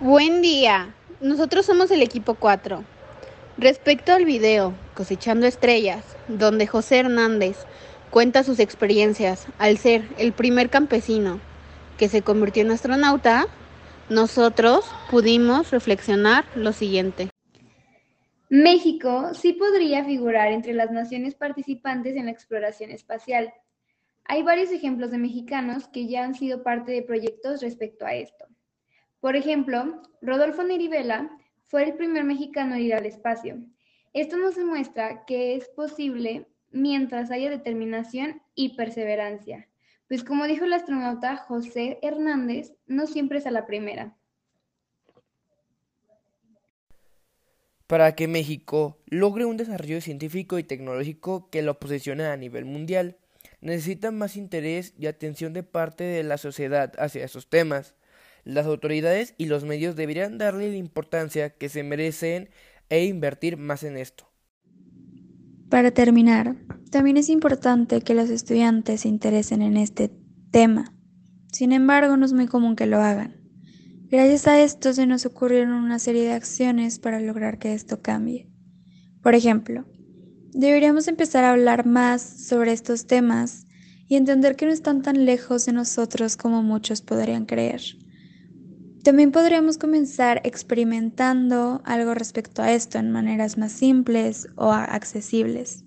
Buen día, nosotros somos el equipo 4. Respecto al video Cosechando Estrellas, donde José Hernández cuenta sus experiencias al ser el primer campesino que se convirtió en astronauta, nosotros pudimos reflexionar lo siguiente. México sí podría figurar entre las naciones participantes en la exploración espacial. Hay varios ejemplos de mexicanos que ya han sido parte de proyectos respecto a esto. Por ejemplo, Rodolfo Nerivela fue el primer mexicano en ir al espacio. Esto nos demuestra que es posible mientras haya determinación y perseverancia. Pues como dijo el astronauta José Hernández, no siempre es a la primera. Para que México logre un desarrollo científico y tecnológico que lo posicione a nivel mundial, necesita más interés y atención de parte de la sociedad hacia esos temas. Las autoridades y los medios deberían darle la importancia que se merecen e invertir más en esto. Para terminar, también es importante que los estudiantes se interesen en este tema. Sin embargo, no es muy común que lo hagan. Gracias a esto se nos ocurrieron una serie de acciones para lograr que esto cambie. Por ejemplo, deberíamos empezar a hablar más sobre estos temas y entender que no están tan lejos de nosotros como muchos podrían creer. También podríamos comenzar experimentando algo respecto a esto en maneras más simples o accesibles.